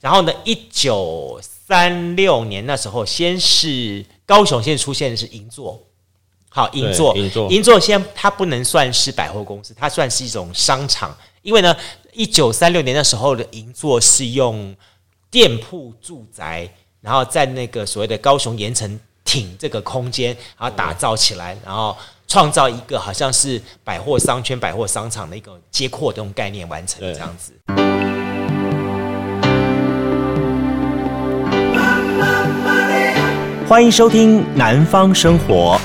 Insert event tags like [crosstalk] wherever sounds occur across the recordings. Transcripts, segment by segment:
然后呢，一九三六年那时候，先是高雄先出现的是银座，好，银座，银座，银座先它不能算是百货公司，它算是一种商场，因为呢，一九三六年那时候的银座是用店铺住宅，然后在那个所谓的高雄盐城挺这个空间，然后打造起来，然后创造一个好像是百货商圈、百货商场的一个街廓这种概念完成这样子。欢迎收听《南方生活》。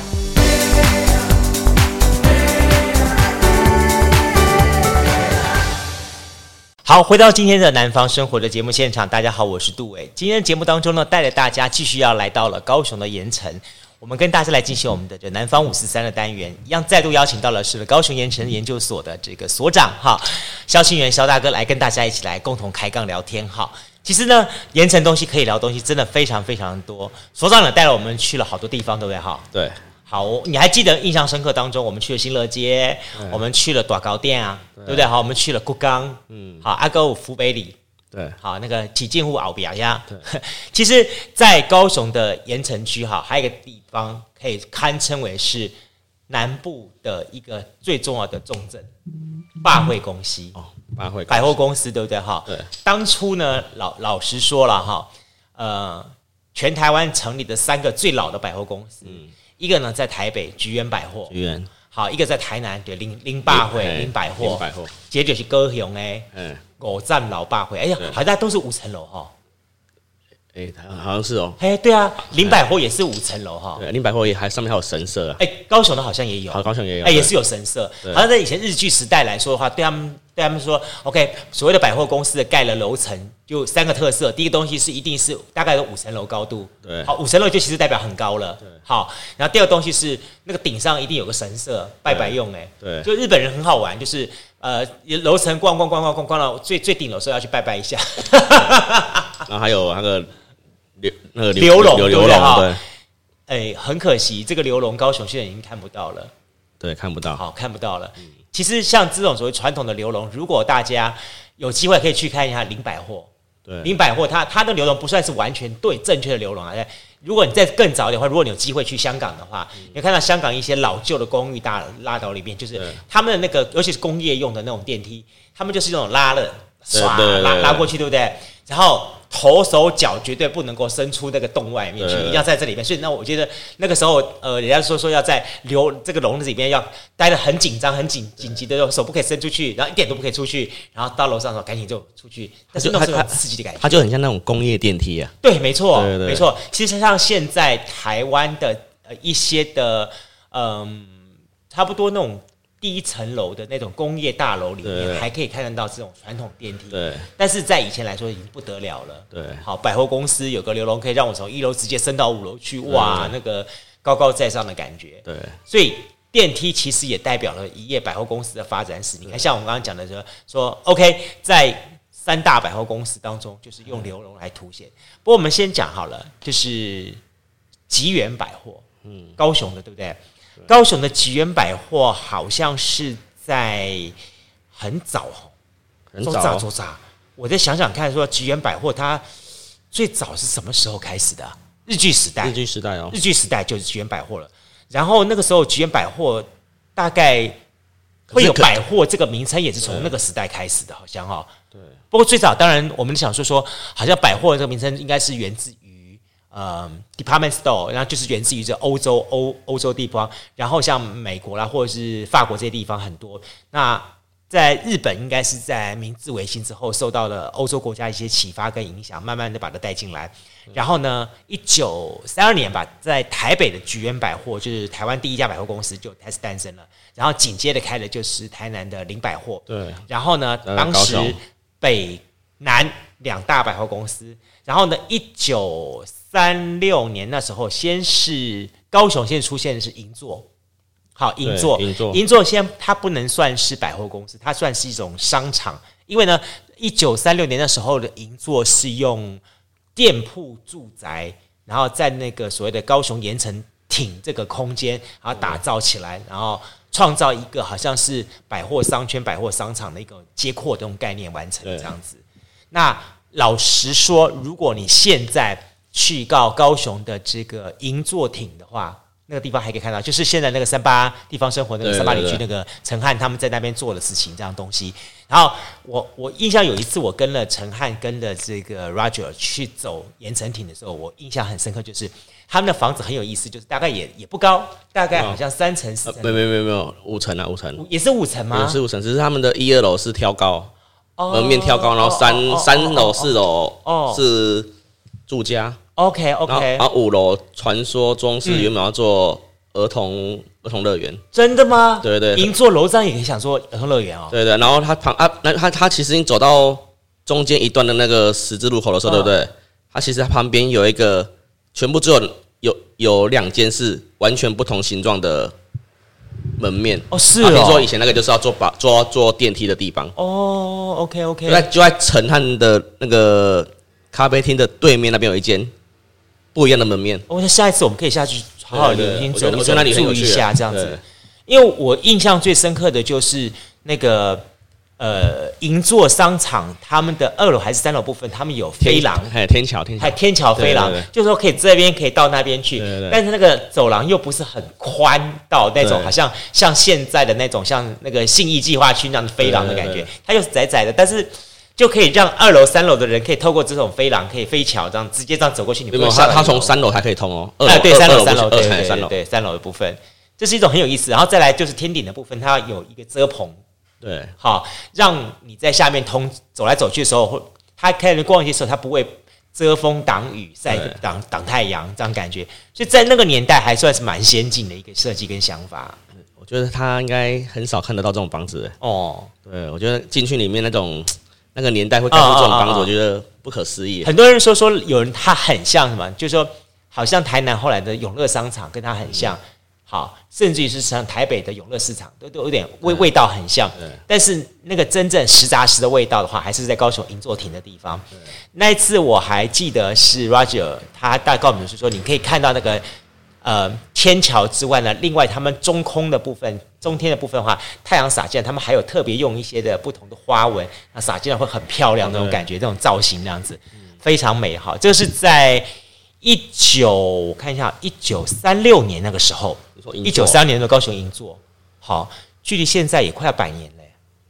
好，回到今天的《南方生活》的节目现场，大家好，我是杜伟。今天的节目当中呢，带着大家继续要来到了高雄的盐城，我们跟大家来进行我们的这南方五四三的单元，一样再度邀请到了是高雄盐城研究所的这个所长哈，肖庆元肖大哥来跟大家一起来共同开杠聊天哈。其实呢，盐城东西可以聊东西，真的非常非常多。所长呢带了我们去了好多地方，对不对？哈，对。好，你还记得印象深刻当中，我们去了新乐街，对我们去了大高店啊，对，不对？好，我们去了故冈，嗯，好，阿哥福北里，对，好，那个起进户敖比亚呀。对，[laughs] 其实，在高雄的盐城区，哈，还有一个地方可以堪称为是南部的一个最重要的重镇，百货公司。哦。百货百货公司对不对哈？对。当初呢，老老实说了哈，呃，全台湾成立的三个最老的百货公司，嗯，一个呢在台北菊园百货，菊园，好，一个在台南对林林百货林百货，百货，接着是高雄哎，嗯，五站老百货，哎呀，好像都是五层楼哈。哎，好像是哦。哎，对啊，林百货也是五层楼哈。对，林百货也还上面还有神社啊。哎，高雄的好像也有，好，高雄也有，哎，也是有神社。好像在以前日据时代来说的话，对他们。对他们说，OK，所谓的百货公司的盖了楼层，就三个特色。第一个东西是一定是大概有五层楼高度，对，好，五层楼就其实代表很高了，对，好。然后第二个东西是那个顶上一定有个神社拜拜用，哎，对，就日本人很好玩，就是呃楼层逛逛逛逛逛逛到最最顶楼时候要去拜拜一下，[laughs] 然后还有那个刘那个刘龙，刘龙，对，哎，很可惜这个刘龙高雄现在已经看不到了，对，看不到，好，看不到了。其实像这种所谓传统的刘龙，如果大家有机会可以去看一下林百货，对，林百货它它的刘龙不算是完全对正确的流笼啊。如果你再更早一点的话，如果你有机会去香港的话，嗯、你看到香港一些老旧的公寓大拉倒里面，就是他们的那个，尤其是工业用的那种电梯，他们就是这种拉了，唰拉拉过去，对不对？然后。头手脚绝对不能够伸出那个洞外面去，一定要在这里面。所以那我觉得那个时候，呃，人家说说要在留这个笼子里面要待得很紧张、很紧紧急的，手不可以伸出去，然后一点都不可以出去，然后到楼上的时候赶紧就出去。但是那种很刺激的感觉，它就很像那种工业电梯啊。对，没错，没错。其实像现在台湾的呃一些的，嗯，差不多那种。第一层楼的那种工业大楼里面，还可以看得到这种传统电梯。对，但是在以前来说已经不得了了。对，好，百货公司有个流龙可以让我从一楼直接升到五楼去，哇，那个高高在上的感觉。对，所以电梯其实也代表了一页百货公司的发展史。你看，像我们刚刚讲的说说，OK，在三大百货公司当中，就是用流龙来凸显。不过我们先讲好了，就是吉源百货，嗯，高雄的，对不对？高雄的吉源百货好像是在很早，很早，很早。我再想想看，说吉源百货它最早是什么时候开始的？日据时代，日据时代哦，日据时代就是吉源百货了。然后那个时候吉源百货大概会有百货这个名称，也是从那个时代开始的，好像哈。对。不过最早当然我们想说说，好像百货这个名称应该是源自于。呃、um，department store，然后就是源自于这欧洲欧欧洲地方，然后像美国啦或者是法国这些地方很多。那在日本应该是在明治维新之后受到了欧洲国家一些启发跟影响，慢慢的把它带进来。然后呢，一九三二年吧，在台北的菊园百货就是台湾第一家百货公司就开始诞生了。然后紧接着开的就是台南的林百货。对。然后呢，当时北南两大百货公司。然后呢，一九三六年那时候，先是高雄先出现的是银座，好，银座，银座，银座先它不能算是百货公司，它算是一种商场，因为呢，一九三六年那时候的银座是用店铺住宅，然后在那个所谓的高雄盐城挺这个空间，然后打造起来，然后创造一个好像是百货商圈、百货商场的一个街廓这种概念完成这样子，那。老实说，如果你现在去到高雄的这个银座町的话，那个地方还可以看到，就是现在那个三八地方生活那个三八里区那个陈汉他们在那边做的事情这样东西。然后我我印象有一次我跟了陈汉跟了这个 Roger 去走盐城町的时候，我印象很深刻，就是他们的房子很有意思，就是大概也也不高，大概好像三层四层，没没没没有五层啊五层，也是五层吗？也是五层，只是他们的一二楼是挑高。门面挑高，然后三三楼、四楼是住家。OK OK，然后五楼传说中是原本要做儿童儿童乐园。真的吗？对对，银座楼上也可以想做儿童乐园哦。对对，然后他旁啊，那他他其实你走到中间一段的那个十字路口的时候，对不对？他其实他旁边有一个，全部只有有有两间是完全不同形状的。门面哦，是哦。听说以前那个就是要坐把坐坐电梯的地方哦。OK OK，那就在陈汉的那个咖啡厅的对面那边有一间不一样的门面。我想下一次我们可以下去好好留心走一走，注意一下这样子。因为我印象最深刻的就是那个。呃，银座商场他们的二楼还是三楼部分，他们有飞廊，还有天桥，天桥，还有天桥飞廊，就是说可以这边可以到那边去，但是那个走廊又不是很宽到那种，好像像现在的那种像那个信义计划区那样的飞廊的感觉，它又是窄窄的，但是就可以让二楼、三楼的人可以透过这种飞廊，可以飞桥这样直接这样走过去。你不用他他从三楼还可以通哦，哎，对，三楼三楼对对对，三楼的部分，这是一种很有意思。然后再来就是天顶的部分，它有一个遮棚。对，好，让你在下面通走来走去的时候，或他开始逛街的时候，它不会遮风挡雨、晒挡挡太阳这样感觉，所以在那个年代还算是蛮先进的一个设计跟想法。我觉得他应该很少看得到这种房子哦。对，我觉得进去里面那种那个年代会盖出这种房子，我觉得不可思议。很多人说说有人他很像什么，就是说好像台南后来的永乐商场跟他很像。嗯好，甚至于是像台北的永乐市场，都都有点味味道很像，但是那个真正实杂实的味道的话，还是在高雄银座亭的地方。那一次我还记得是 Roger，他大概告诉我们是说，你可以看到那个呃天桥之外呢，另外他们中空的部分、中天的部分的话，太阳洒进来，他们还有特别用一些的不同的花纹，那洒进来会很漂亮那种感觉，这种造型那样子非常美好。这是在一九我看一下，一九三六年那个时候。一九三年的高雄银座，好，距离现在也快要百年了。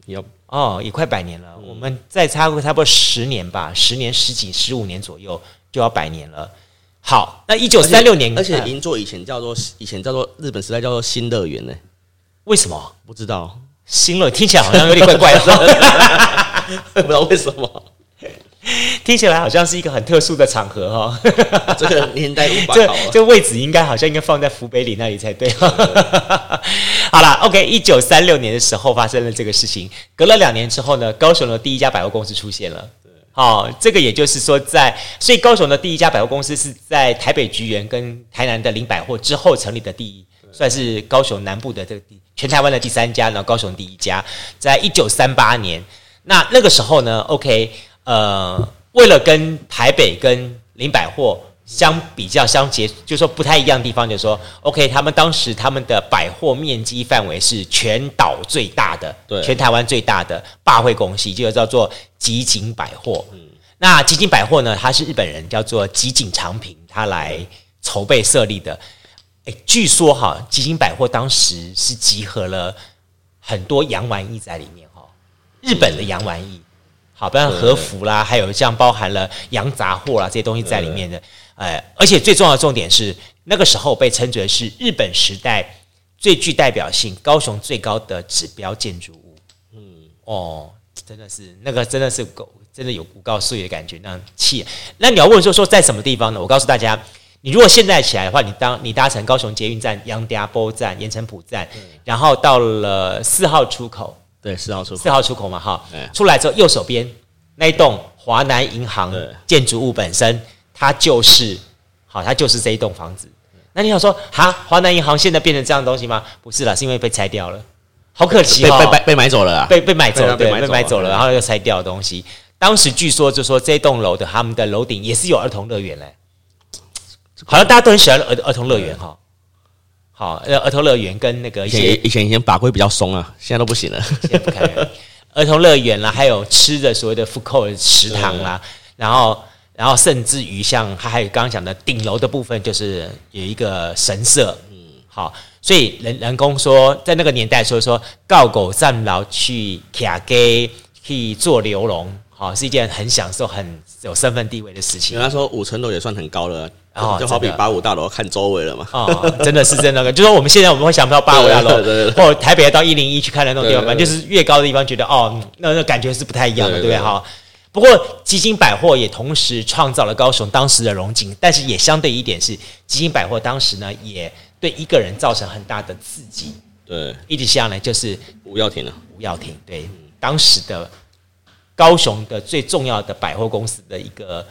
有哦，也快百年了。我们再差不多差不多十年吧，十年、十几、十五年左右就要百年了。好，那一九三六年，而且银座以前叫做以前叫做日本时代叫做新乐园呢？为什么？不知道。新乐听起来好像有点怪怪的，[laughs] 不知道为什么。听起来好像是一个很特殊的场合哈，[laughs] 这个年代无法这这位置应该好像应该放在福北里那里才对。[laughs] 好了，OK，一九三六年的时候发生了这个事情，隔了两年之后呢，高雄的第一家百货公司出现了。好，这个也就是说在，所以高雄的第一家百货公司是在台北菊园跟台南的林百货之后成立的第一，算是高雄南部的这个第全台湾的第三家，然后高雄第一家，在一九三八年，那那个时候呢，OK。呃，为了跟台北跟林百货相比较相结，就是说不太一样的地方，就是说，OK，他们当时他们的百货面积范围是全岛最大的，对，全台湾最大的霸会公司，就叫做吉景百货。嗯，那吉景百货呢，它是日本人叫做吉景长平，他来筹备设立的。诶，据说哈，吉景百货当时是集合了很多洋玩意在里面哈，日本的洋玩意。好，包括和服啦，还有像包含了洋杂货啦这些东西在里面的，呃，而且最重要的重点是，那个时候被称之为是日本时代最具代表性、高雄最高的指标建筑物。嗯，哦，真的是那个真的是够，真的有古高岁的感觉，那气。那你要问说说在什么地方呢？我告诉大家，你如果现在起来的话，你当你搭乘高雄捷运站杨家波站、盐城埔站，然后到了四号出口。对，四号出口，四号出口嘛，哈，出来之后右手边那一栋华南银行建筑物本身，它就是，好，它就是这一栋房子。那你想说，哈，华南银行现在变成这样的东西吗？不是啦，是因为被拆掉了，好可惜哦，被被被买走了，被被买走了，对，被买走了，然后又拆掉的东西。当时据说就说这栋楼的他们的楼顶也是有儿童乐园嘞，好像大家都很喜欢儿儿童乐园哈。好，呃，儿童乐园跟那个以前以前以前法规比较松啊，现在都不行了。现在不开了。[laughs] 儿童乐园啦，还有吃的所谓的 food court 食堂啦，然后然后甚至于像他还有刚刚讲的顶楼的部分，就是有一个神社，嗯，好，所以人人工说在那个年代说说告狗站牢去卡给去做流龙，好，是一件很享受、很有身份地位的事情。人家说五层楼也算很高了。哦，就好比八五大楼看周围了嘛。哦，真的是真的，就是说我们现在我们会想不到八五大楼，[laughs] 或者台北到一零一去看的那种地方，反正就是越高的地方，觉得哦，那那感觉是不太一样的，对不对？哈。不过基金百货也同时创造了高雄当时的荣景，但是也相对一点是基金百货当时呢，也对一个人造成很大的刺激。对，一直下来就是吴耀庭了。吴耀庭，对，当时的高雄的最重要的百货公司的一个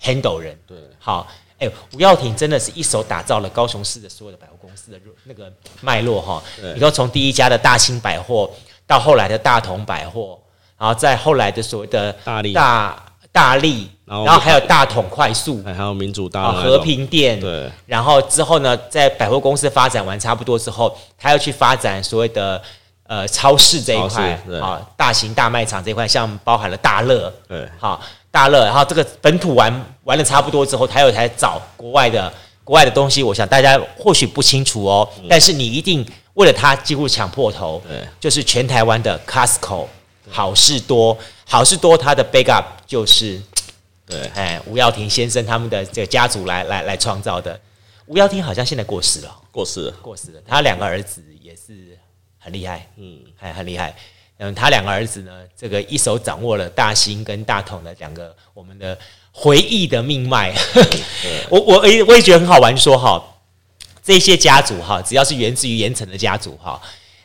handle 人。对，好。哎，吴耀庭真的是一手打造了高雄市的所有的百货公司的那个脉络哈。你说从第一家的大兴百货，到后来的大同百货，然后在后来的所谓的大利、大大利，然后还有大统快速，还有民主大和平店。对。然后之后呢，在百货公司发展完差不多之后，他要去发展所谓的呃超市这一块啊，大型大卖场这一块，像包含了大乐，对，好。大乐，然后这个本土玩玩了差不多之后，他又才找国外的国外的东西。我想大家或许不清楚哦，嗯、但是你一定为了他几乎抢破头。对，就是全台湾的 Costco 好事多，好事多它的 backup 就是 [tsk] 对，哎，吴耀庭先生他们的这个家族来来来创造的。吴耀庭好像现在过世了，过世了，过世了。他两个儿子也是很厉害，嗯，还很厉害。嗯，他两个儿子呢，这个一手掌握了大兴跟大统的两个我们的回忆的命脉。[laughs] 我我我也觉得很好玩说，哈，这些家族哈，只要是源自于盐城的家族哈，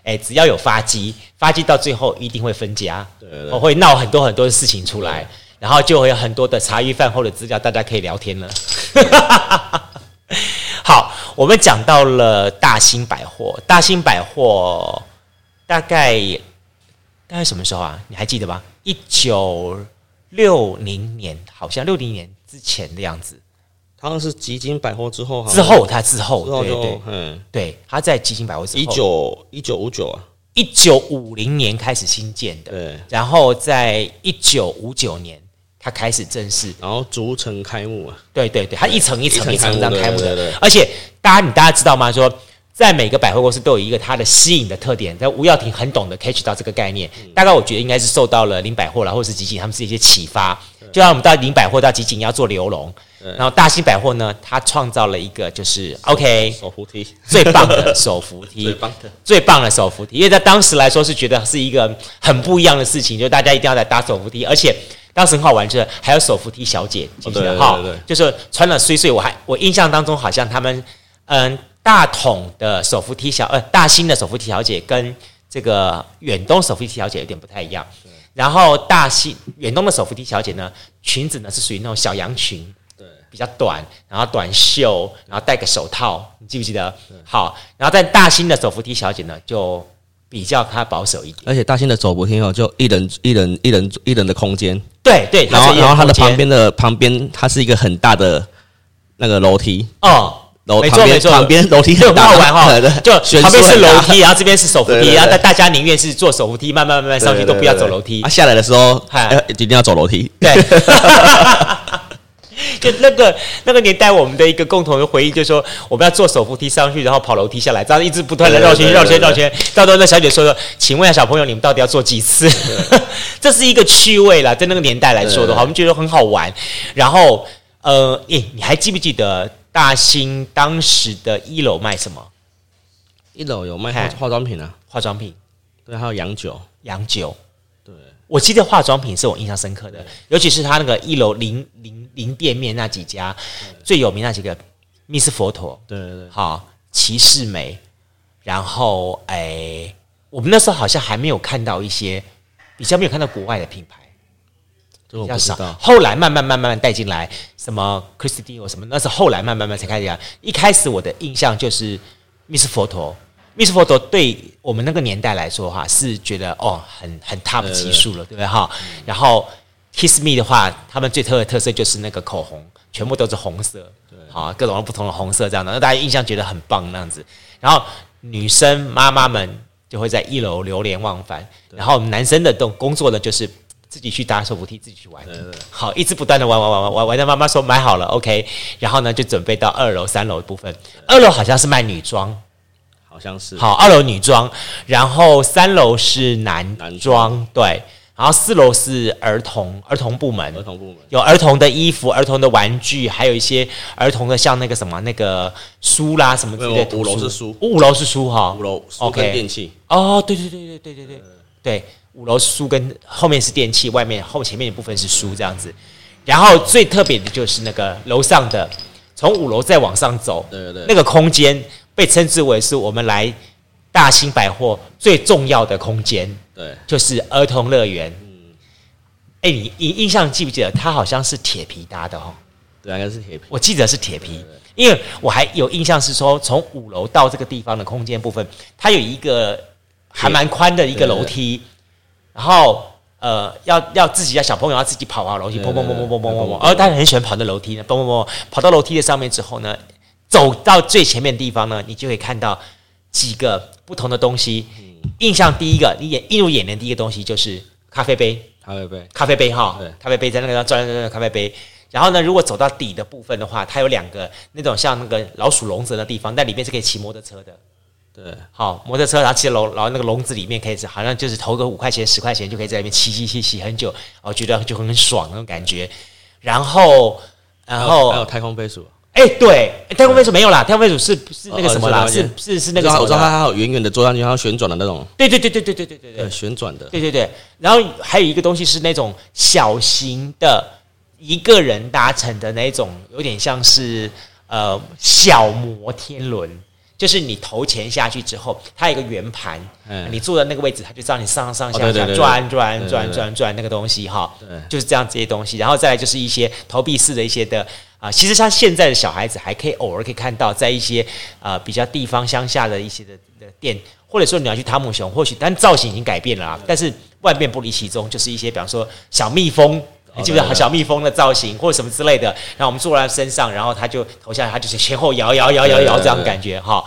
哎，只要有发迹，发迹到最后一定会分家，对，对，对，会闹很多很多的事情出来，然后就会有很多的茶余饭后的资料，大家可以聊天了。[laughs] 好，我们讲到了大兴百货，大兴百货大概。大概什么时候啊？你还记得吧？一九六零年，好像六零年之前的样子。好像是吉金百货之后，之后他之后，之后对对嗯，对，他在吉金百货之后，一九一九五九啊，一九五零年开始新建的，对，然后在一九五九年他开始正式，然后逐层开幕啊，对对对，他一层一层一层这样开幕的，而且大家你大家知道吗？说。在每个百货公司都有一个它的吸引的特点，但吴耀庭很懂得 catch 到这个概念。大概我觉得应该是受到了林百货啦，或者是集锦他们是一些启发。就像我们到林百货到集锦要做流龙，然后大兴百货呢，它创造了一个就是 OK 手扶梯。最棒的手扶梯，最棒的。最棒的手扶梯，因为在当时来说是觉得是一个很不一样的事情，就大家一定要来搭手扶梯，而且当时很好玩，就是还有手扶梯小姐，记得哈，就是穿了碎碎，我还我印象当中好像他们嗯。大统的手扶梯小呃，大兴的手扶梯小姐跟这个远东手扶梯小姐有点不太一样。然后大兴远东的手扶梯小姐呢，裙子呢是属于那种小洋裙，对，比较短，然后短袖，然后戴个手套，你记不记得？好，然后在大兴的手扶梯小姐呢，就比较她保守一点。而且大兴的手扶梯哦，就一人一人一人一人的空间，对对。然后然后它的旁边的旁边，它是一个很大的那个楼梯哦。没错没错，旁边 [laughs] 楼梯很好玩哈，就旁边是楼梯，然后这边是手扶梯，然后大大家宁愿是坐手扶梯，慢慢慢慢上去，都不要走楼梯。啊，下来的时候，一定要走楼梯。对，[laughs] [laughs] 就那个那个年代，我们的一个共同的回忆，就是说我们要坐手扶梯上去，然后跑楼梯下来，这样一直不断的绕圈绕圈绕圈。到时候那小姐说说，请问一下小朋友，你们到底要做几次？这是一个趣味啦，在那个年代来说的话，我们觉得很好玩。然后，呃，诶，你还记不记得？大兴当时的一楼卖什么？一楼有卖化妆品啊，化妆品，对，还有洋酒，洋酒。对，我记得化妆品是我印象深刻的，尤其是他那个一楼零零零店面那几家最有名那几个，蜜丝佛陀，对对对，好，骑士美，然后哎，我们那时候好像还没有看到一些比较没有看到国外的品牌。比较少，后来慢慢慢慢带进来，什么 Christian Dior 什么，那是后来慢慢慢慢才开始讲。一开始我的印象就是 Miss 佛陀，Miss 佛陀对我们那个年代来说哈，是觉得哦很很 top 级数了，对不对哈？然后 Kiss Me 的话，他们最特的特色就是那个口红，全部都是红色，对，好各种不同的红色这样的，让大家印象觉得很棒那样子。然后女生妈妈们就会在一楼流连忘返，然后男生的动工作呢就是。自己去搭手扶梯，自己去玩。好，一直不断的玩玩玩玩玩玩到妈妈说买好了，OK，然后呢就准备到二楼、三楼的部分。二楼好像是卖女装，好像是。好，二楼女装，然后三楼是男男装装，对。然后四楼是儿童儿童部门，儿童部门有儿童的衣服、儿童的玩具，还有一些儿童的像那个什么那个书啦什么之类的。五楼是书，五楼是书哈，五楼书跟电器。哦，对对对对对对对对，五楼是书跟后面是电器，外面后前面一部分是书这样子。然后最特别的就是那个楼上的，从五楼再往上走，对对对，那个空间被称之为是我们来大兴百货最重要的空间。对，就是儿童乐园。嗯，哎，你你印象记不记得它好像是铁皮搭的哦？对，应该是铁皮。我记得是铁皮，因为我还有印象是说，从五楼到这个地方的空间部分，它有一个还蛮宽的一个楼梯，然后呃，要要自己要小朋友要自己跑啊楼梯，砰砰砰砰砰砰砰，而他很喜欢跑那楼梯呢，砰砰砰，跑到楼梯的上面之后呢，走到最前面的地方呢，你就会看到几个不同的东西。印象第一个，你眼映入眼帘第一个东西就是咖啡杯，咖啡杯，咖啡杯哈，咖啡杯在那个转转转咖啡杯。然后呢，如果走到底的部分的话，它有两个那种像那个老鼠笼子的地方，但里面是可以骑摩托车的。对，好，摩托车，然后骑笼，然后那个笼子里面可以，好像就是投个五块钱、十块钱就可以在里面骑骑骑骑很久，我觉得就很爽那种感觉。然后，然后还有太空飞鼠。哎、欸，对，太空飞鼠没有啦，太空飞鼠是是那个什么啦？是是是那个，我知道它还有远远的坐上去，它旋转的那种。对对对对对对对对对，旋转的。对对对，然后还有一个东西是那种小型的一个人搭乘的那种，有点像是呃小摩天轮，就是你投钱下去之后，它有一个圆盘，你坐在那个位置，它就知道你上上下下转转转转转那个东西哈，就是这样这些东西，然后再来就是一些投币式的一些的。啊，其实像现在的小孩子还可以偶尔可以看到，在一些呃比较地方乡下的一些的的店，或者说你要去汤姆熊，或许但造型已经改变了啊，但是万变不离其宗，就是一些比方说小蜜蜂，你记不记得小蜜蜂的造型或者什么之类的，然后我们坐在身上，然后它就投下来，它就是前后摇摇摇摇摇这样感觉哈，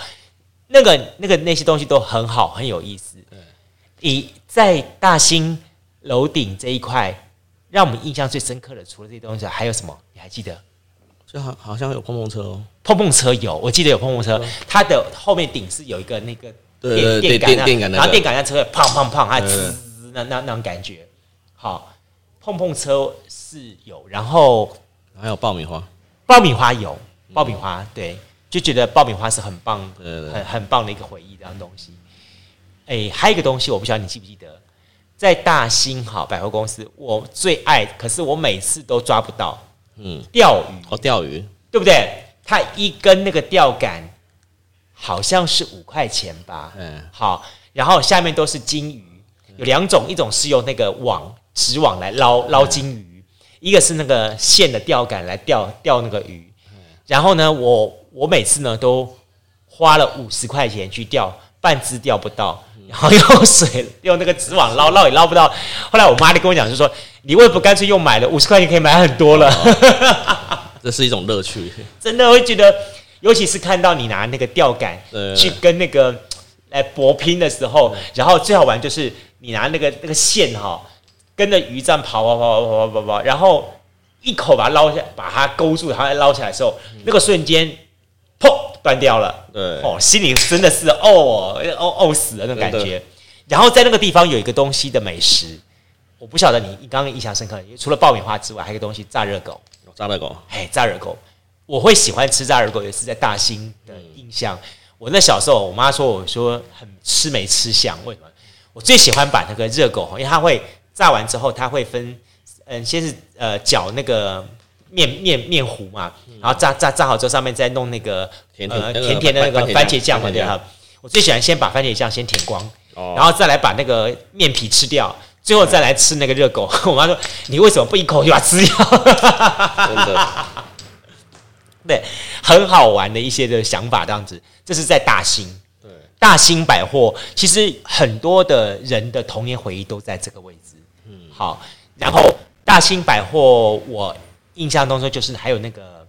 那个那个那些东西都很好，很有意思。以在大兴楼顶这一块，让我们印象最深刻的，除了这些东西，还有什么？你还记得？就好好像有碰碰车哦，碰碰车有，我记得有碰碰车，它的后面顶是有一个那个电电杆，电杆，然后电杆在车砰砰砰，它滋那那那种感觉。好，碰碰车是有，然后还有爆米花，爆米花有，爆米花对，就觉得爆米花是很棒，很很棒的一个回忆这样东西。哎，还有一个东西，我不晓得你记不记得，在大兴好百货公司，我最爱，可是我每次都抓不到。嗯，钓鱼哦，钓鱼对不对？它一根那个钓竿好像是五块钱吧？嗯，好，然后下面都是金鱼，有两种，一种是用那个网纸网来捞捞金鱼，一个是那个线的钓竿来钓钓那个鱼。然后呢，我我每次呢都花了五十块钱去钓，半只钓不到。然后用水用那个纸网捞捞也捞不到，后来我妈就跟我讲，就说你为什么不干脆用买了？五十块钱可以买很多了。[laughs] 这是一种乐趣，真的会觉得，尤其是看到你拿那个钓竿去跟那个来搏拼的时候，然后最好玩就是你拿那个那个线哈，跟着鱼这样跑跑跑跑跑跑跑，然后一口把它捞下，把它勾住，然后捞起来的时候，那个瞬间。砰断掉了，对哦，心里真的是哦哦哦死了那种感觉。然后在那个地方有一个东西的美食，我不晓得你你刚刚印象深刻，除了爆米花之外，还有一个东西炸热狗。炸热狗，哎，炸热狗，我会喜欢吃炸热狗，也是在大兴的印象。我那小时候，我妈说我说很吃没吃相，为什么？我最喜欢把那个热狗，因为它会炸完之后，它会分，嗯，先是呃搅那个。面面面糊嘛，然后炸炸炸好之后，上面再弄那个甜甜的那个番茄酱嘛，对哈。我最喜欢先把番茄酱先舔光，然后再来把那个面皮吃掉，最后再来吃那个热狗。[laughs] 我妈说：“你为什么不一口就把它吃掉？” [laughs] 真的，对，很好玩的一些的想法，这样子。这是在大兴，对，大兴百货，其实很多的人的童年回忆都在这个位置。嗯，好，然后大兴百货我。印象当中就是还有那个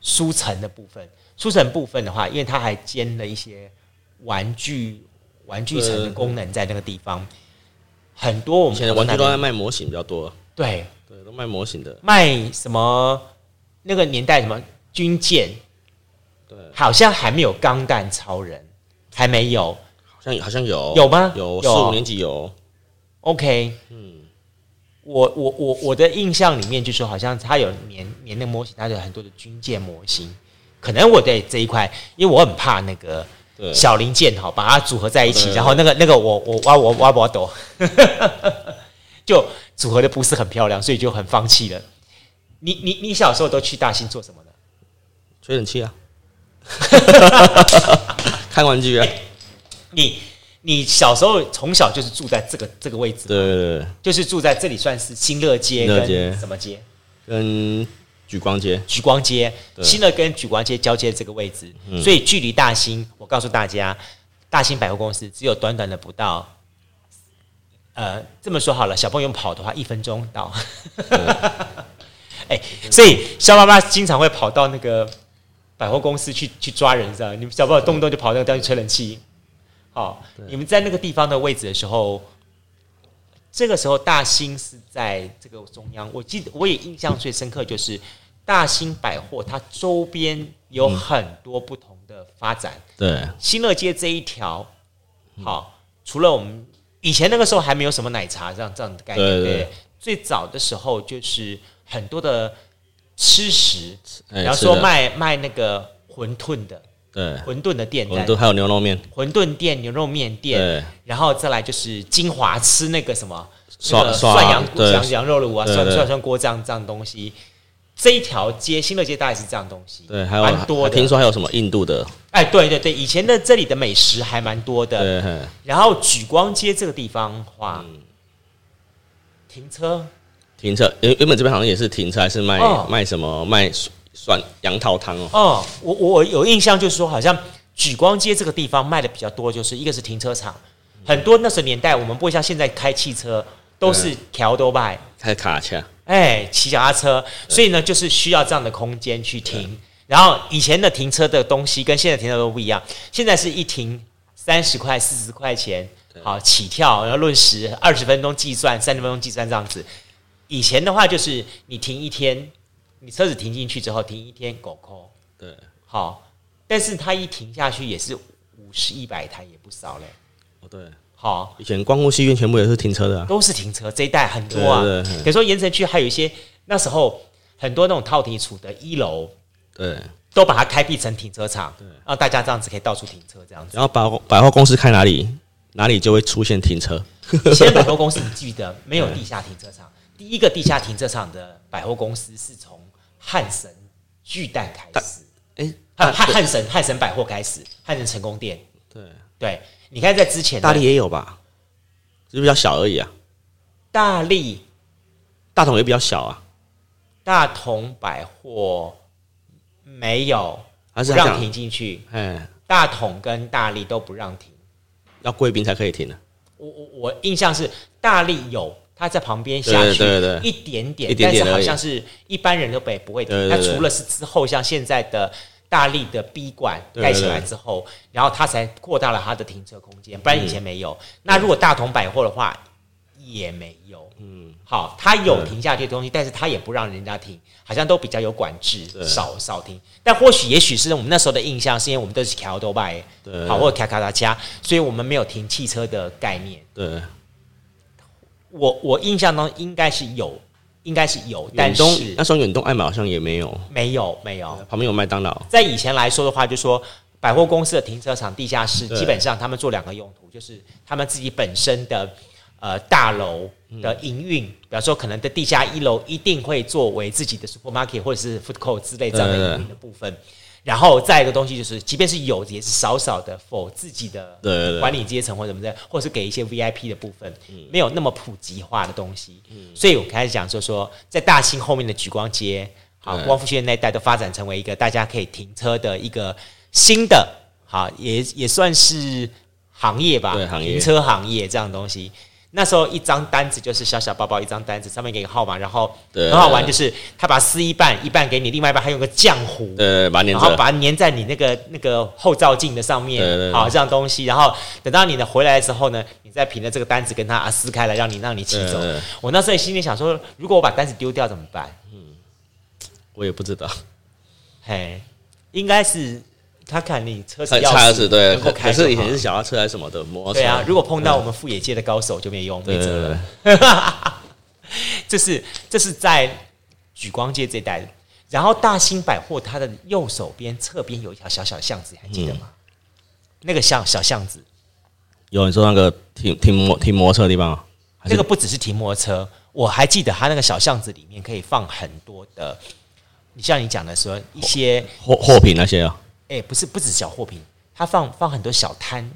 书城的部分，书城部分的话，因为它还兼了一些玩具玩具城的功能在那个地方。很多我们以前的玩具都在卖模型比较多，对。对，都卖模型的，卖什么那个年代什么军舰，对，好像还没有钢弹超人，还没有，好像好像有。有吗？有。四五年级有，OK，嗯，我我我我的印象里面就是好像它有年年的模型，它有很多的军舰模型，可能我对这一块，因为我很怕那个。小零件哈，把它组合在一起，然后那个那个我我挖我挖不懂，[laughs] 就组合的不是很漂亮，所以就很放弃了。你你你小时候都去大兴做什么呢？吹冷气啊，[laughs] 看玩具啊。你你小时候从小就是住在这个这个位置，对对对，就是住在这里，算是新乐街跟什么街？跟举光街，举光街，新乐跟举光街交接这个位置，嗯。所以距离大兴，我告诉大家，大兴百货公司只有短短的不到，呃，这么说好了，小朋友跑的话，一分钟到。[laughs] 哎、欸，所以肖妈妈经常会跑到那个百货公司去去抓人，知道？你们小朋友动不动就跑那个地方去吹冷气。好，你们在那个地方的位置的时候，这个时候大兴是在这个中央。我记得我也印象最深刻就是。大兴百货，它周边有很多不同的发展。嗯、对，新乐街这一条，好，除了我们以前那个时候还没有什么奶茶这样这样的概念，对，最早的时候就是很多的吃食，比方说卖卖那个馄饨的，对，馄饨的店，馄饨还有牛肉面，馄饨店、牛肉面店，然后再来就是金华吃那个什么，涮那个涮羊羊羊肉炉啊，涮涮涮锅这样这样东西。这一条街，新乐街大概是这样东西，对，还有蛮多的。听说还有什么印度的？哎，对对对，以前的这里的美食还蛮多的。对。然后举光街这个地方的话，嗯、停车，停车，原原本这边好像也是停车，还是卖、哦、卖什么卖涮杨桃汤哦。哦，我我有印象，就是说好像举光街这个地方卖的比较多，就是一个是停车场，嗯、很多那时候年代我们不会像现在开汽车，都是桥都卖开卡车。哎，骑脚踏车，所以呢，就是需要这样的空间去停。然后以前的停车的东西跟现在停车都不一样，现在是一停三十块、四十块钱，好起跳，然后论时，二十分钟计算，三十分钟计算这样子。以前的话就是你停一天，你车子停进去之后停一天，狗扣。对，好，但是它一停下去也是五十、一百台，也不少嘞。哦，对。好，以前光复戏院全部也是停车的，啊，都是停车。这一带很多啊，比如说盐城区还有一些那时候很多那种套体处的一楼，对，都把它开辟成停车场，对，让大家这样子可以到处停车这样子。然后百货百货公司开哪里，哪里就会出现停车。以前百货公司你记得没有 [laughs] 地下停车场？第一个地下停车场的百货公司是从汉神巨蛋开始，哎，汉汉神汉神百货开始，汉神成功店，对对。你看，在之前大力也有吧，只是比较小而已啊。大力、大同也比较小啊。大同百货没有，还是让停进去。哎，大同跟大力都不让停，要贵宾才可以停的。我我我印象是大力有，他在旁边下去一点点，但是好像是一般人都不不会停。那除了是之后像现在的。大力的 B 馆盖起来之后，然后他才扩大了他的停车空间，不然以前没有。嗯、那如果大同百货的话，也没有。嗯，好，他有停下去的东西，但是他也不让人家停，好像都比较有管制，少少停。但或许也许是我们那时候的印象，是因为我们都是卡多拜，对，好或者卡卡达加，所以我们没有停汽车的概念。对，我我印象中应该是有。应该是有，但是那时候远东爱买好像也没有，没有没有，旁边有麦当劳。在以前来说的话，就说百货公司的停车场地下室，基本上他们做两个用途，就是他们自己本身的呃大楼的营运，比方说可能的地下一楼一定会作为自己的 supermarket 或者是 food court 之类这样的营运的部分。然后再一个东西就是，即便是有，也是少少的，for 自己的管理阶层或者什么的，或者是给一些 VIP 的部分，没有那么普及化的东西。所以我开始讲说说，在大兴后面的举光街，好，光复区那一带都发展成为一个大家可以停车的一个新的，好，也也算是行业吧，停车行业这样的东西。那时候一张单子就是小小包包一张单子，上面给个号码，然后很好玩，就是他把它撕一半，一半给你，另外一半还有个浆糊，对，把它粘然后把它粘在你那个那个后照镜的上面，好这样东西，然后等到你的回来的时候呢，你再凭着这个单子跟他撕开来，让你让你骑走。我那时候心里想说，如果我把单子丢掉怎么办？嗯我也不知道，嘿，应该是他看你车子钥匙对，可能够开可是以前是小轿车还是什么的摩托车，对啊，如果碰到我们富野界的高手就没用，对对没辙对。了。[laughs] 这是这是在举光街这一带。的，然后大兴百货它的右手边侧边有一条小小巷子，你还记得吗？嗯。那个巷小巷子，有你说那个停停摩停摩托车的地方啊，还是？那个不只是停摩托车，我还记得它那个小巷子里面可以放很多的，你像你讲的说一些，货货品那些啊，哎，不是不止小货品，他放放很多小摊，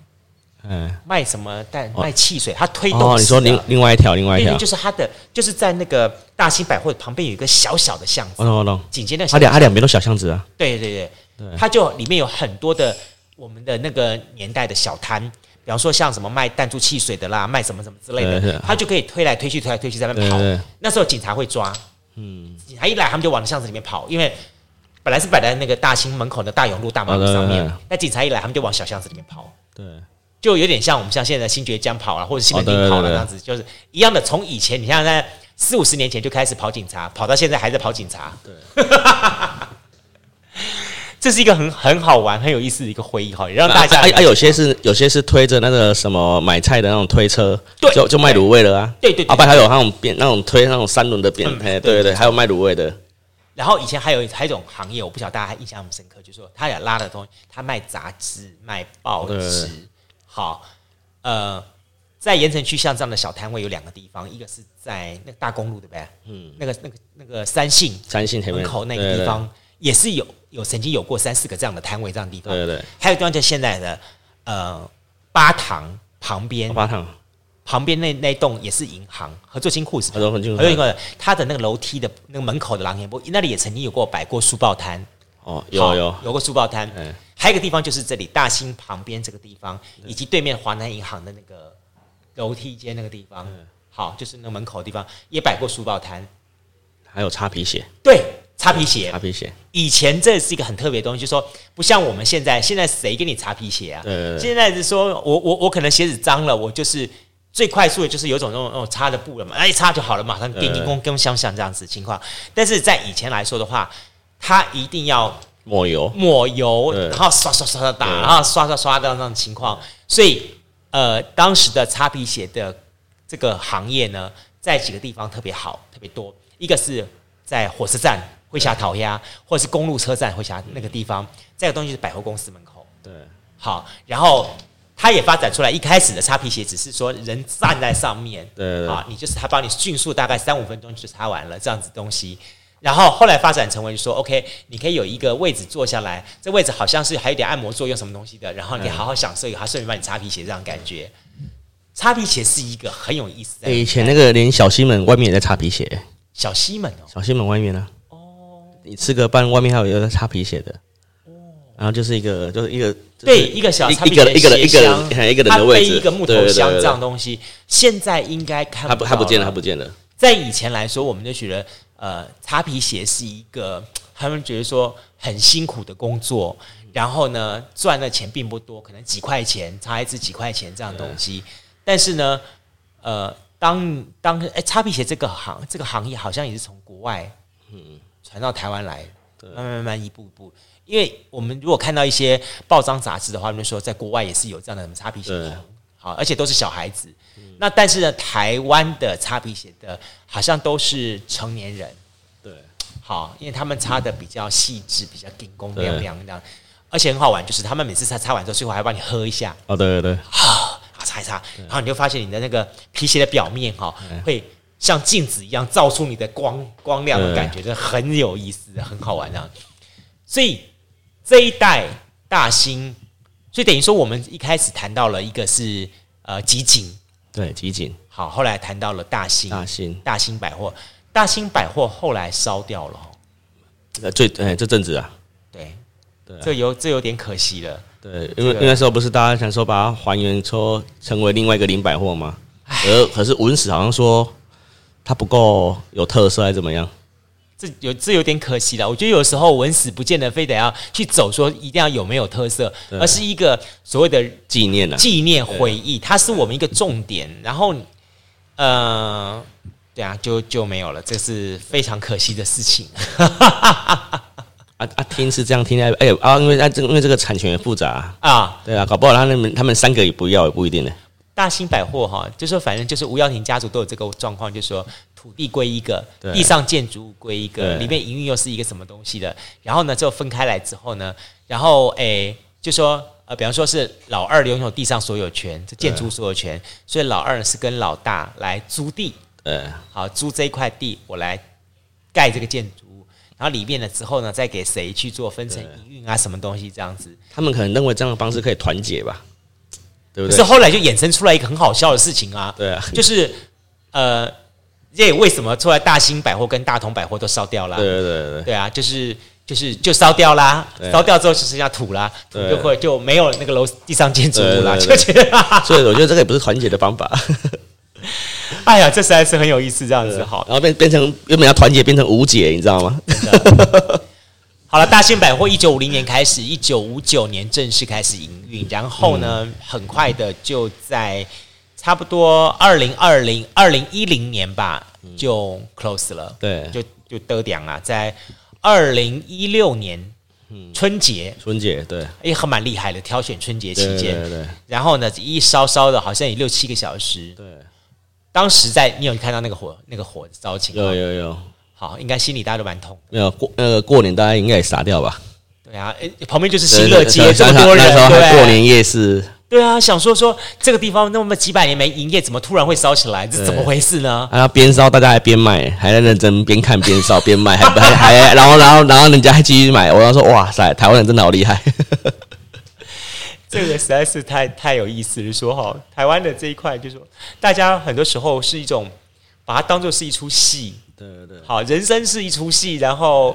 嗯，卖什么蛋卖汽水，他推动哦，你说另另外一条另外一条，就是他的，就是在那个大兴百货旁边有一个小小的巷子，我懂我懂，紧接那个它小两它两边都小巷子啊，对对对，对。它就里面有很多的我们的那个年代的小摊，比方说像什么卖弹珠汽水的啦，卖什么什么之类的，他就可以推来推去，推来推去在那边跑。那时候警察会抓，嗯，警察一来他们就往巷子里面跑，因为本来是摆在那个大兴门口的大永路大马路上面那警察一来他们就往小巷子里面跑。对，就有点像我们像现在新觉江跑了，或者西门町跑了这样子，就是一样的。从以前你像在四五十年前就开始跑警察，跑到现在还在跑警察。对，[laughs] 这是一个很很好玩、很有意思的一个回忆哈，也让大家啊啊，有些是有些是推着那个什么买菜的那种推车，对就就卖卤味了啊，对对对啊，还有那种扁那种推那种三轮的扁，嗯对哎，对对对，还有卖卤味的，然后以前还有还有一种行业，我不晓得大家还印象很深刻，就是说他俩拉的东西，他卖杂志、卖报纸。好，呃，在盐城区像这样的小摊位有两个地方，一个是在那个大公路对不对？嗯，那个那个那个三信三信门口那个地方也是有有曾经有过三四个这样的摊位这样的地方。对对对，还有地方就现在的呃八塘旁边八趟，旁边那那栋也是银行合作金库是吧合作金库还有一个它的那个楼梯的那个门口的廊檐部，那里也曾经有过摆过书报摊。哦，有有，有过书报摊，嗯还有一个地方就是这里大兴旁边这个地方，以及对面华南银行的那个楼梯间那个地方，好，就是那个门口的地方也摆过书报摊。还有擦皮鞋，对，擦皮鞋。擦，皮鞋，以前这是一个很特别的东西，就是说不像我们现在，现在谁给你擦皮鞋啊？对对对。现在是说我我我可能鞋子脏了，我就是最快速的就是有种那种那种擦的布了嘛，哎，擦就好了，马上叮叮咣跟相像这样子的情况。但是在以前来说的话，它一定要。抹油，抹油，然后刷刷刷刷打，然后刷刷刷的那种情况，所以呃，当时的擦皮鞋的这个行业呢，在几个地方特别好，特别多。一个是在火车站会下桃鸭，或者是公路车站会下那个地方。再一个东西是百货公司门口，对，好，然后它也发展出来。一开始的擦皮鞋只是说人站在上面，对对对啊，你就是他帮你迅速大概三五分钟就擦完了这样子东西。然后后来发展成为说，OK，你可以有一个位置坐下来，这位置好像是还有点按摩作用什么东西的，然后你好好享受一个，他顺便帮你擦皮鞋这样感觉。擦皮鞋是一个很有意思的。欸以前那个连小西门外面也在擦皮鞋，小西门哦，小西门外面呢，哦，你吃个饭外面还有一个在擦皮鞋的，哦，然后就是一个就是一个就是对，一个小一个人一个人一个人一个人它的位置，背一个木头箱这样东西，现在应该看他不他不见了，他不见了，在以前来说，我们就觉得，呃，擦皮鞋是一个他们觉得说很辛苦的工作，然后呢，赚的钱并不多，可能几块钱擦一次几块钱这样东西。但是呢，呃，当当哎，擦皮鞋这个行这个行业好像也是从国外嗯。传到台湾来，慢慢慢慢一步一步。因为我们如果看到一些报章杂志的话，他们说在国外也是有这样的什么擦皮鞋好，而且都是小孩子。那但是呢，台湾的擦皮鞋的好像都是成年人，对，好，因为他们擦的比较细致，比较精工亮亮这样，而且很好玩，就是他们每次擦擦完之后，最后还帮你喝一下，哦，对对对，好，擦一擦，然后你就发现你的那个皮鞋的表面哈，会像镜子一样照出你的光光亮的感觉，就很有意思，很好玩啊。所以这一代大兴，所以等于说我们一开始谈到了一个是呃集锦。对，集锦，好，后来谈到了大兴，大兴。大兴百货，大兴百货后来烧掉了，呃，最哎这阵子啊，对，对啊。这有这有点可惜了，对，因为那时候不是大家想说把它还原，说成为另外一个林百货吗？唉，而可是文史好像说它不够有特色，还是怎么样？这有这有点可惜了。我觉得有时候文史不见得非得要去走，说一定要有没有特色，而是一个所谓的纪念啊，纪念回忆，它是我们一个重点。然后，呃，对啊，就就没有了，这是非常可惜的事情。[laughs] 啊啊，听是这样听，哎呦啊，因为啊这因为这个产权复杂啊，啊对啊，搞不好他们他们三个也不要也不一定呢。大兴百货哈，就说反正就是吴耀庭家族都有这个状况，就是说土地归一个，地上建筑物归一个，里面营运又是一个什么东西的。然后呢，就分开来之后呢，然后诶，就说呃，比方说是老二拥有地上所有权，这建筑所有权，所以老二是跟老大来租地，对，好租这一块地，我来盖这个建筑物，然后里面了之后呢，再给谁去做分成营运啊，什么东西这样子。他们可能认为这样的方式可以团结吧。对不对？可是后来就衍生出来一个很好笑的事情啊，对啊，就是呃，这为什么出来大兴百货跟大同百货都烧掉了？对对对。对，对啊，就是就是就烧掉啦，烧掉之后只剩下土啦，土就会就没有那个楼地上建筑物啦，就觉得，[laughs] 所以我觉得这个也不是团结的方法。[laughs] 哎呀，这实在是很有意思，这样子好，然后变变成原本要团结变成无解，你知道吗？[laughs] 好了，大兴百货一九五零年开始，一九五九年正式开始营运，然后呢，嗯、很快的就在差不多二零二零二零一零年吧，就 close 了。对，就就得奖了，在二零一六年春节，春节对，也很蛮厉害的，挑选春节期间，对，对，对，然后呢，一烧烧的好像也六七个小时。对，当时在你有看到那个火那个火烧情况？有有有。好，应该心里大家都蛮痛。没有过那个过年，大家应该也傻掉吧？对啊，诶，旁边就是新乐街，这么多人，对，过年夜市。对啊，想说说这个地方那么几百年没营业，怎么突然会烧起来？这是怎么回事呢？然后边烧，大家还边卖，还在认真边看边烧边卖，还还还，然后然后然后人家还继续买。我要说，哇塞，台湾人真的好厉害！这个实在是太太有意思了。说哈，台湾的这一块，就是说大家很多时候是一种把它当做是一出戏。对对对，好，人生是一出戏，然后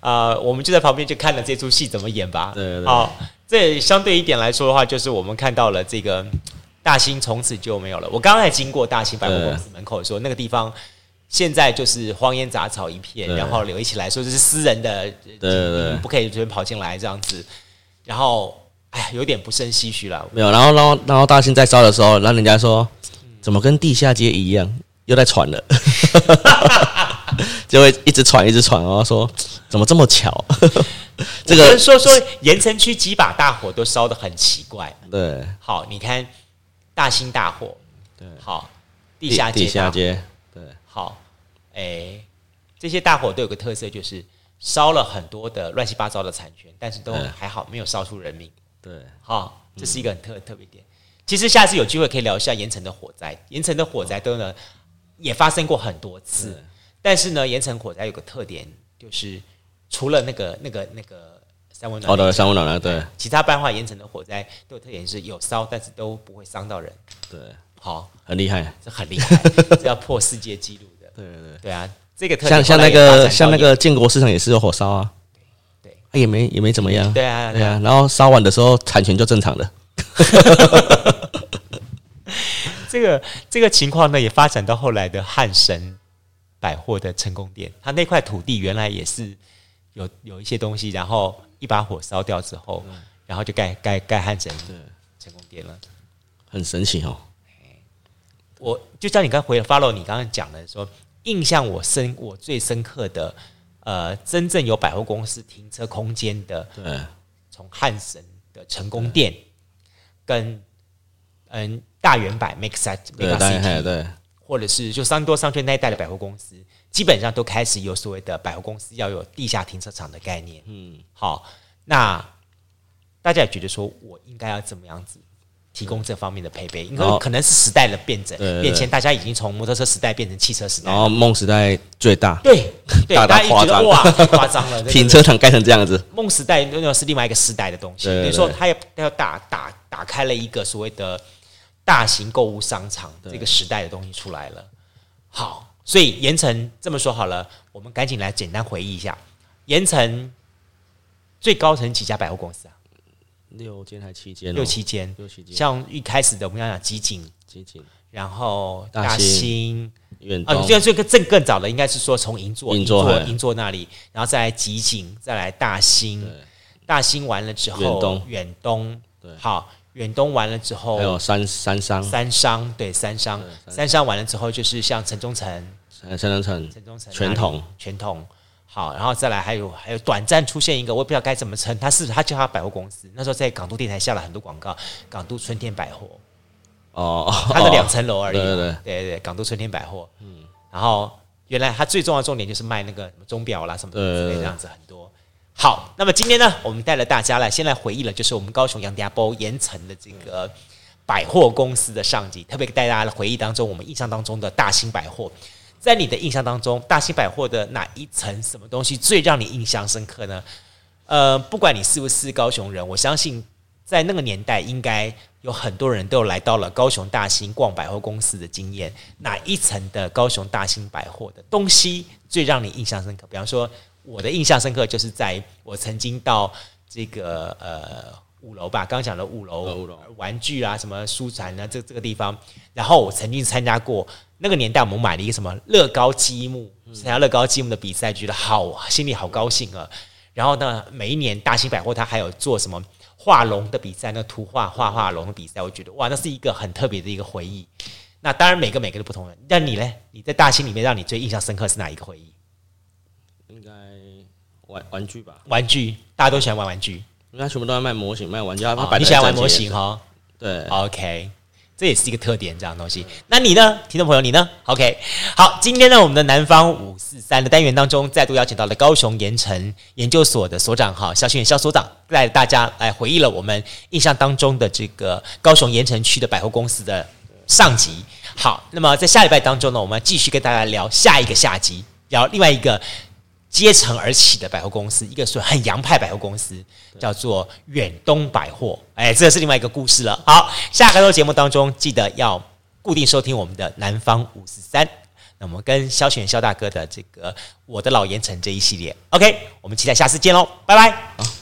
啊、呃，我们就在旁边就看了这出戏怎么演吧。对，对对，好，这相对一点来说的话，就是我们看到了这个大兴从此就没有了。我刚刚才经过大兴百货公司门口的时候，那个地方现在就是荒烟杂草一片，然后留起来说这是私人的，对，对对，不可以随便跑进来这样子。然后，哎呀，有点不胜唏嘘了。没有，然后，然后，然后大兴在烧的时候，然后人家说，怎么跟地下街一样？又在传了，[laughs] [laughs] 就会一直传，一直传，然后说怎么这么巧？[laughs] 这个说说盐城区几把大火都烧得很奇怪。对，好，你看大兴大火，对，好，地下街，地下街，对，好，哎，这些大火都有个特色，就是烧了很多的乱七八糟的产权，但是都还好，没有烧出人命。对，好，这是一个很特特别点。其实下次有机会可以聊一下盐城的火灾，盐城的火灾都呢。也发生过很多次，对但是呢，盐城火灾有个特点，就是除了那个、那个、那个三温暖，好的三温暖了，对，其他办化盐城的火灾都有特点，是有烧，但是都不会伤到人。对，好，很厉害，这很厉害，这要破世界纪录的。[laughs] 对对对，对啊，这个特像像那个像那个建国市场也是有火烧啊，对，对。也没也没怎么样。对啊，对啊，然后烧完的时候产权就正常的。[laughs] 这个这个情况呢，也发展到后来的汉神百货的成功店，他那块土地原来也是有有一些东西，然后一把火烧掉之后，嗯、然后就盖盖盖汉神成功店了，很神奇哦。我就像你刚回 follow 你刚刚讲的说，印象我深我最深刻的，呃，真正有百货公司停车空间的，对，从汉神的成功店跟嗯。大圆百 Mega City，对，或者是就三多商圈那一带的百货公司，基本上都开始有所谓的百货公司要有地下停车场的概念。嗯，好，那大家也觉得说我应该要怎么样子提供这方面的配备？因为可能是时代的变整变迁，大家已经从摩托车时代变成汽车时代，然后梦时代最大，对，大家夸张哇，太夸张了，[laughs] 停车场盖成这样子，梦时代那是另外一个时代的东西。等于说，它要要打打打开了一个所谓的。大型购物商场这个时代的东西出来了，好，所以盐城这么说好了，我们赶紧来简单回忆一下，盐城最高层几家百货公司啊？六间还七间？六七间，六七间。像一开始的我们要讲集锦，集锦，然后大兴。远啊，这这个更更早的应该是说从银座、银座、银座那里，然后再来集锦，再来大兴，大兴完了之后，远东，远东，对，好，远东完了之后，还有三三商，三商，对，三商，三商。完了之后就是像城中城，城中城，城中城，全统，全统，好，然后再来还有还有短暂出现一个，我也不知道该怎么称，他是他叫他百货公司，那时候在港都电台下了很多广告，港都春天百货。哦，它的两层楼而已。对 [laughs] 对对，对对港都春天百货。嗯，然后原来它最重要的重点就是卖那个什么钟表啦什么之类这样子很多。好，那么今天呢，我们带了大家来先来回忆了，就是我们高雄杨家堡盐城的这个百货公司的上集，特别带大家的回忆当中，我们印象当中的大兴百货，在你的印象当中，大兴百货的哪一层什么东西最让你印象深刻呢？呃，不管你是不是高雄人，我相信。在那个年代，应该有很多人都有来到了高雄大兴逛百货公司的经验。哪一层的高雄大兴百货的东西最让你印象深刻？比方说，我的印象深刻就是在我曾经到这个呃五楼吧，刚刚讲的五楼，玩具啊，什么书展啊，这这个地方。然后我曾经参加过那个年代，我们买了一个什么乐高积木，参加乐高积木的比赛，觉得好，心里好高兴啊。然后呢，每一年大兴百货它还有做什么？画龙的比赛，那图画画画龙的比赛，我觉得哇，那是一个很特别的一个回忆。那当然，每个每个都不同的。那你呢？你在大兴里面，让你最印象深刻是哪一个回忆？应该玩玩具吧。玩具，大家都喜欢玩玩具，因为他全部都在卖模型、卖玩具。哦、你喜欢玩模型哈？对，OK。这也是一个特点，这样东西。那你呢，听众朋友，你呢？OK，好，今天呢，我们的南方五四三的单元当中，再度邀请到了高雄盐城研究所的所长哈，肖训元萧所长，带大家来回忆了我们印象当中的这个高雄盐城区的百货公司的上集。好，那么在下礼拜当中呢，我们继续跟大家聊下一个下集，聊另外一个。接成而起的百货公司，一个是很洋派百货公司，叫做远东百货。哎，这是另外一个故事了。好，下个周节目当中，记得要固定收听我们的南方五四三。那我们跟萧训元萧大哥的这个我的老盐城这一系列，OK，我们期待下次见喽，拜拜。